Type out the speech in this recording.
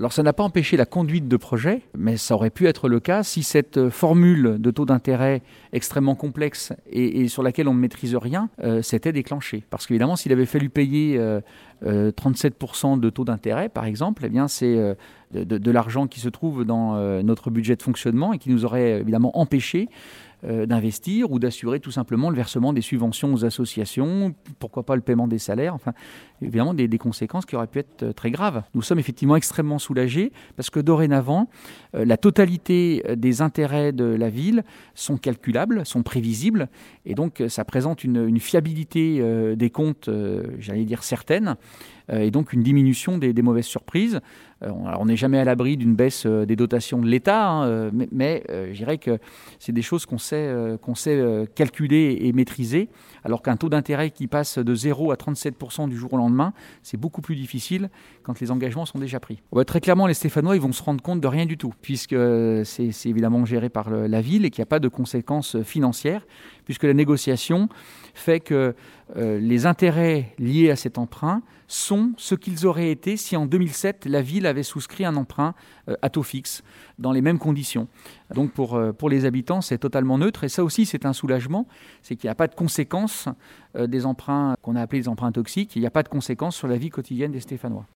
Alors ça n'a pas empêché la conduite de projet, mais ça aurait pu être le cas si cette formule de taux d'intérêt extrêmement complexe et, sur laquelle on ne maîtrise rien euh, s'était déclenchée. Parce qu'évidemment, s'il avait fallu payer 37% de taux d'intérêt, par exemple, eh bien c'est de, l'argent qui se trouve dans notre budget de fonctionnement et qui nous aurait évidemment empêché euh, d'investir ou d'assurer tout simplement le versement des subventions aux associations, pourquoi pas le paiement des salaires, enfin évidemment des, conséquences qui auraient pu être euh, très graves. Nous sommes effectivement extrêmement soulagés parce que dorénavant, euh, la totalité des intérêts de la ville sont calculables, sont prévisibles et donc ça présente une, fiabilité des comptes, j'allais dire certaine et donc une diminution des, mauvaises surprises. on n'est jamais à l'abri d'une baisse des dotations de l'État, hein, mais, mais je dirais que c'est des choses qu'on sait euh, qu'on sait euh, calculer et maîtriser, alors qu'un taux d'intérêt qui passe de 0 à 37% du jour au lendemain, c'est beaucoup plus difficile quand les engagements sont déjà pris. très clairement, les Stéphanois, vont se rendre compte de rien du tout, puisque c'est évidemment géré par la ville et qu'il n'y a pas de conséquences financières, puisque la négociation fait que euh, les intérêts liés à cet emprunt sont ce qu'ils auraient été si en 2007 la ville avait souscrit un emprunt euh, à taux fixe dans les mêmes conditions. Donc pour, euh, pour les habitants, c'est totalement neutre et ça aussi c'est un soulagement, c'est qu'il n'y a pas de conséquences des emprunts qu'on a appelés des emprunts toxiques, il n'y a pas de conséquences sur la vie quotidienne des Stéphanois.